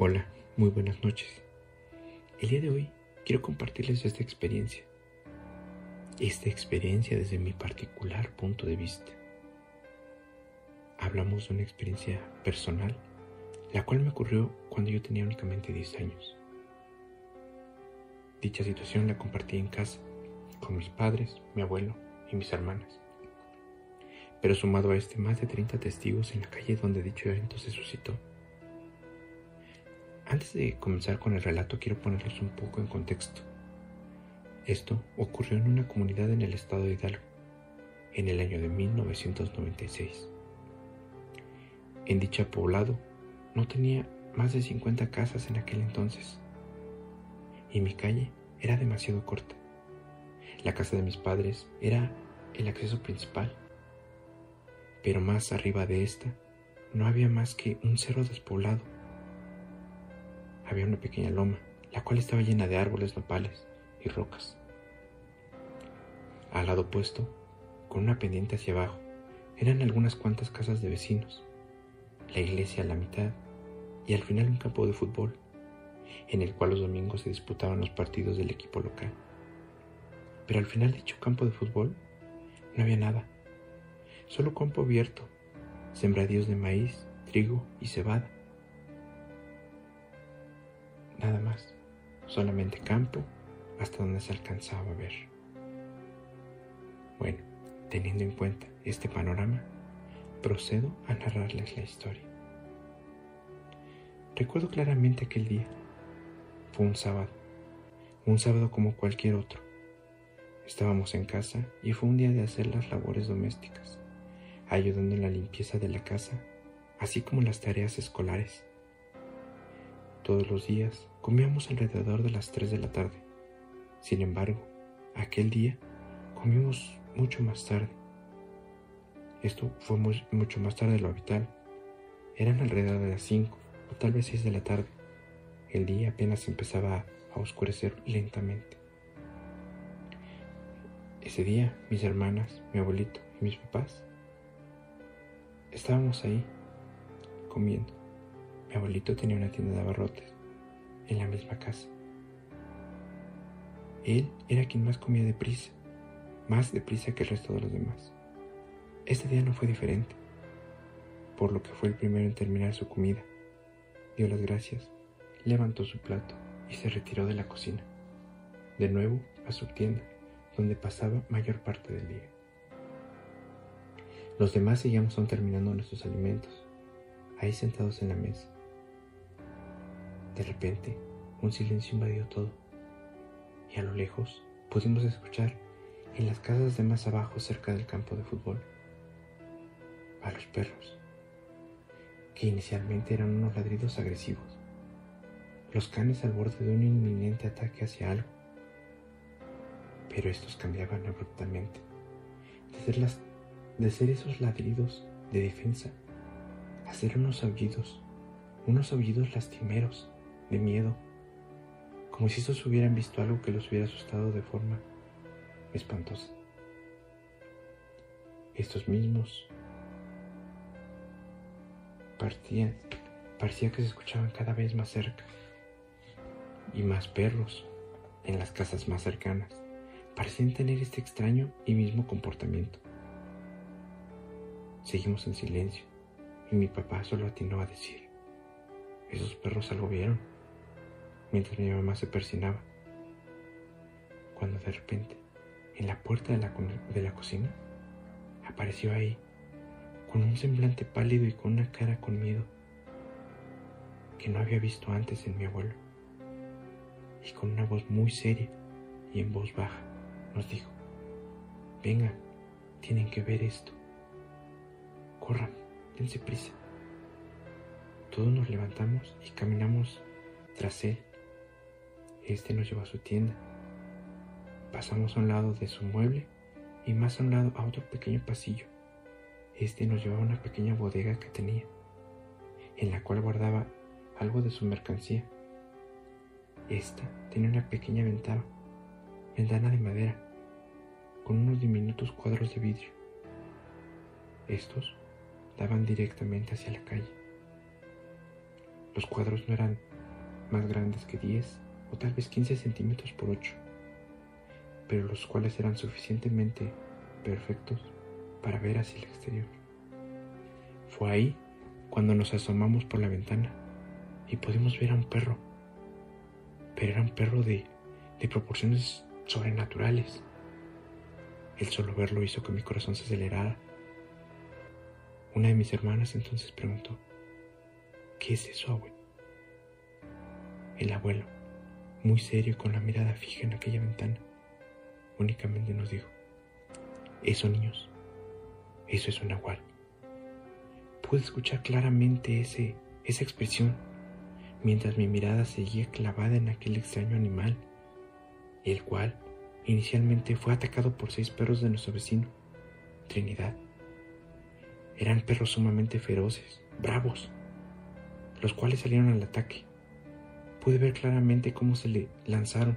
Hola, muy buenas noches. El día de hoy quiero compartirles esta experiencia. Esta experiencia desde mi particular punto de vista. Hablamos de una experiencia personal, la cual me ocurrió cuando yo tenía únicamente 10 años. Dicha situación la compartí en casa, con mis padres, mi abuelo y mis hermanas. Pero sumado a este, más de 30 testigos en la calle donde dicho evento se suscitó. Antes de comenzar con el relato quiero ponerlos un poco en contexto. Esto ocurrió en una comunidad en el estado de Hidalgo, en el año de 1996. En dicho poblado no tenía más de 50 casas en aquel entonces, y mi calle era demasiado corta. La casa de mis padres era el acceso principal, pero más arriba de esta no había más que un cerro despoblado había una pequeña loma, la cual estaba llena de árboles nopales y rocas. Al lado opuesto, con una pendiente hacia abajo, eran algunas cuantas casas de vecinos, la iglesia a la mitad y al final un campo de fútbol, en el cual los domingos se disputaban los partidos del equipo local. Pero al final de dicho campo de fútbol no había nada, solo campo abierto, sembradíos de maíz, trigo y cebada nada más, solamente campo hasta donde se alcanzaba a ver. Bueno, teniendo en cuenta este panorama, procedo a narrarles la historia. Recuerdo claramente aquel día. Fue un sábado, un sábado como cualquier otro. Estábamos en casa y fue un día de hacer las labores domésticas, ayudando en la limpieza de la casa, así como las tareas escolares. Todos los días comíamos alrededor de las 3 de la tarde. Sin embargo, aquel día comimos mucho más tarde. Esto fue mucho más tarde de lo habitual. Eran alrededor de las 5 o tal vez 6 de la tarde. El día apenas empezaba a oscurecer lentamente. Ese día, mis hermanas, mi abuelito y mis papás estábamos ahí comiendo. Mi abuelito tenía una tienda de abarrotes en la misma casa. Él era quien más comía deprisa, más deprisa que el resto de los demás. Este día no fue diferente, por lo que fue el primero en terminar su comida. Dio las gracias, levantó su plato y se retiró de la cocina, de nuevo a su tienda, donde pasaba mayor parte del día. Los demás seguíamos aún terminando nuestros alimentos, ahí sentados en la mesa. De repente, un silencio invadió todo, y a lo lejos pudimos escuchar en las casas de más abajo cerca del campo de fútbol a los perros, que inicialmente eran unos ladridos agresivos, los canes al borde de un inminente ataque hacia algo, pero estos cambiaban abruptamente, de ser, de ser esos ladridos de defensa a ser unos aullidos, unos aullidos lastimeros de miedo, como si estos hubieran visto algo que los hubiera asustado de forma espantosa. Estos mismos partían, parecía que se escuchaban cada vez más cerca y más perros en las casas más cercanas parecían tener este extraño y mismo comportamiento. Seguimos en silencio y mi papá solo atinó a decir, esos perros algo vieron mientras mi mamá se persinaba, cuando de repente, en la puerta de la, de la cocina, apareció ahí, con un semblante pálido y con una cara con miedo que no había visto antes en mi abuelo, y con una voz muy seria y en voz baja nos dijo, vengan, tienen que ver esto, corran, dense prisa. Todos nos levantamos y caminamos tras él este nos llevó a su tienda. Pasamos a un lado de su mueble y más a un lado a otro pequeño pasillo. Este nos llevaba a una pequeña bodega que tenía, en la cual guardaba algo de su mercancía. Esta tenía una pequeña ventana, ventana de madera, con unos diminutos cuadros de vidrio. Estos daban directamente hacia la calle. Los cuadros no eran más grandes que 10 o tal vez 15 centímetros por 8, pero los cuales eran suficientemente perfectos para ver hacia el exterior. Fue ahí cuando nos asomamos por la ventana y pudimos ver a un perro, pero era un perro de, de proporciones sobrenaturales. El solo verlo hizo que mi corazón se acelerara. Una de mis hermanas entonces preguntó, ¿qué es eso, abuelo? El abuelo, muy serio con la mirada fija en aquella ventana, únicamente nos dijo, eso niños, eso es un nahual. Pude escuchar claramente ese, esa expresión mientras mi mirada seguía clavada en aquel extraño animal, el cual inicialmente fue atacado por seis perros de nuestro vecino, Trinidad. Eran perros sumamente feroces, bravos, los cuales salieron al ataque. Pude ver claramente cómo se le lanzaron,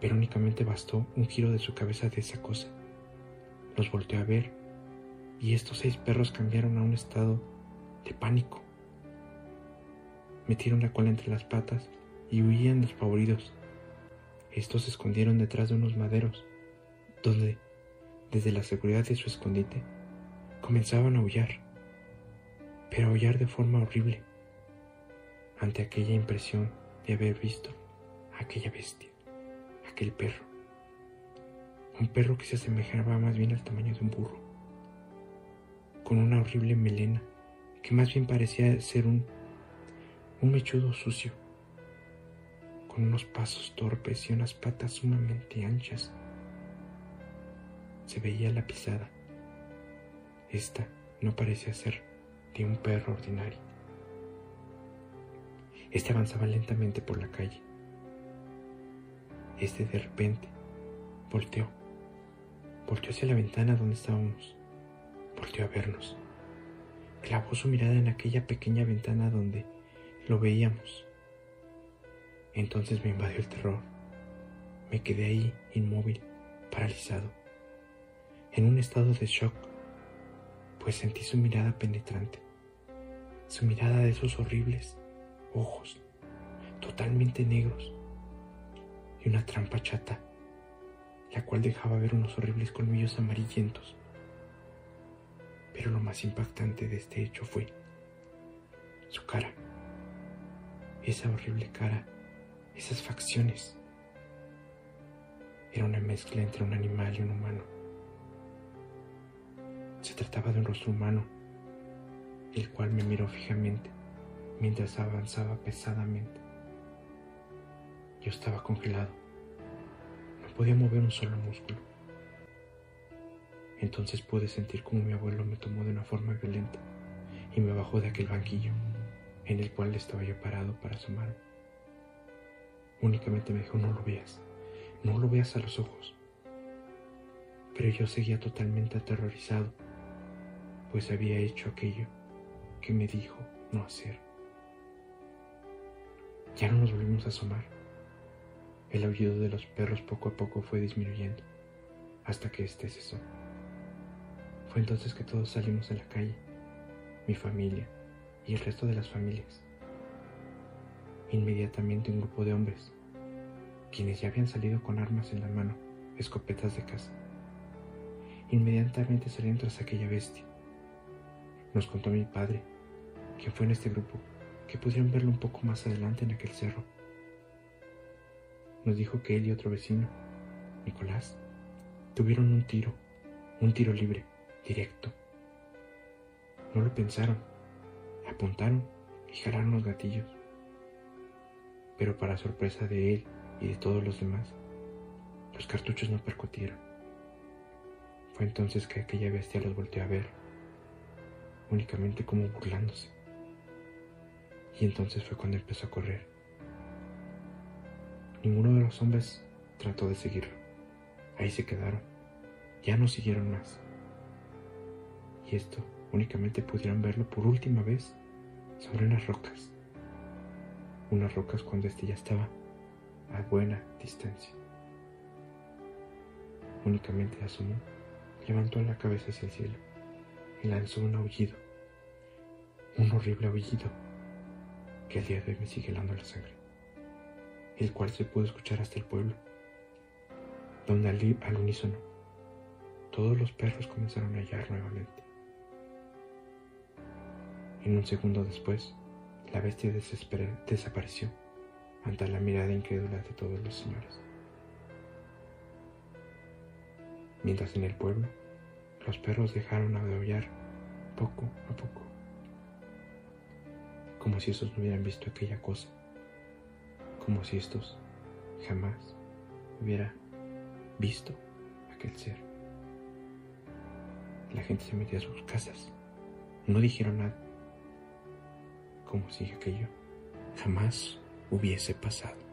pero únicamente bastó un giro de su cabeza de esa cosa. Los volteó a ver y estos seis perros cambiaron a un estado de pánico. Metieron la cola entre las patas y huían despavoridos. Estos se escondieron detrás de unos maderos, donde, desde la seguridad de su escondite, comenzaban a aullar, pero aullar de forma horrible, ante aquella impresión de haber visto a aquella bestia, aquel perro, un perro que se asemejaba más bien al tamaño de un burro con una horrible melena que más bien parecía ser un, un mechudo sucio, con unos pasos torpes y unas patas sumamente anchas. Se veía la pisada. Esta no parecía ser de un perro ordinario. Este avanzaba lentamente por la calle. Este de repente volteó, volteó hacia la ventana donde estábamos volteó a vernos. Clavó su mirada en aquella pequeña ventana donde lo veíamos. Entonces me invadió el terror. Me quedé ahí inmóvil, paralizado, en un estado de shock, pues sentí su mirada penetrante, su mirada de esos horribles ojos, totalmente negros, y una trampa chata, la cual dejaba ver unos horribles colmillos amarillentos pero lo más impactante de este hecho fue su cara. Esa horrible cara, esas facciones. Era una mezcla entre un animal y un humano. Se trataba de un rostro humano, el cual me miró fijamente mientras avanzaba pesadamente. Yo estaba congelado. No podía mover un solo músculo. Entonces pude sentir como mi abuelo me tomó de una forma violenta y me bajó de aquel banquillo en el cual estaba yo parado para asomarme. Únicamente me dijo, no lo veas, no lo veas a los ojos. Pero yo seguía totalmente aterrorizado, pues había hecho aquello que me dijo no hacer. Ya no nos volvimos a asomar. El aullido de los perros poco a poco fue disminuyendo hasta que éste cesó. Fue entonces que todos salimos a la calle, mi familia y el resto de las familias. Inmediatamente un grupo de hombres, quienes ya habían salido con armas en la mano, escopetas de caza, inmediatamente salieron tras aquella bestia. Nos contó mi padre, que fue en este grupo, que pudieron verlo un poco más adelante en aquel cerro. Nos dijo que él y otro vecino, Nicolás, tuvieron un tiro, un tiro libre, directo. No lo pensaron, apuntaron y jalaron los gatillos. Pero para sorpresa de él y de todos los demás, los cartuchos no percutieron. Fue entonces que aquella bestia los volteó a ver, únicamente como burlándose. Y entonces fue cuando empezó a correr. Ninguno de los hombres trató de seguirlo. Ahí se quedaron. Ya no siguieron más y esto únicamente pudieron verlo por última vez sobre unas rocas. Unas rocas cuando este ya estaba a buena distancia. Únicamente asomó, levantó la cabeza hacia el cielo y lanzó un aullido, un horrible aullido que al día de hoy me sigue helando la sangre, el cual se pudo escuchar hasta el pueblo, donde al, al unísono todos los perros comenzaron a hallar nuevamente. En un segundo después, la bestia desapareció ante la mirada incrédula de todos los señores. Mientras en el pueblo, los perros dejaron de aullar poco a poco, como si estos no hubieran visto aquella cosa, como si estos jamás hubieran visto aquel ser. La gente se metió a sus casas, no dijeron nada, como si aquello jamás hubiese pasado.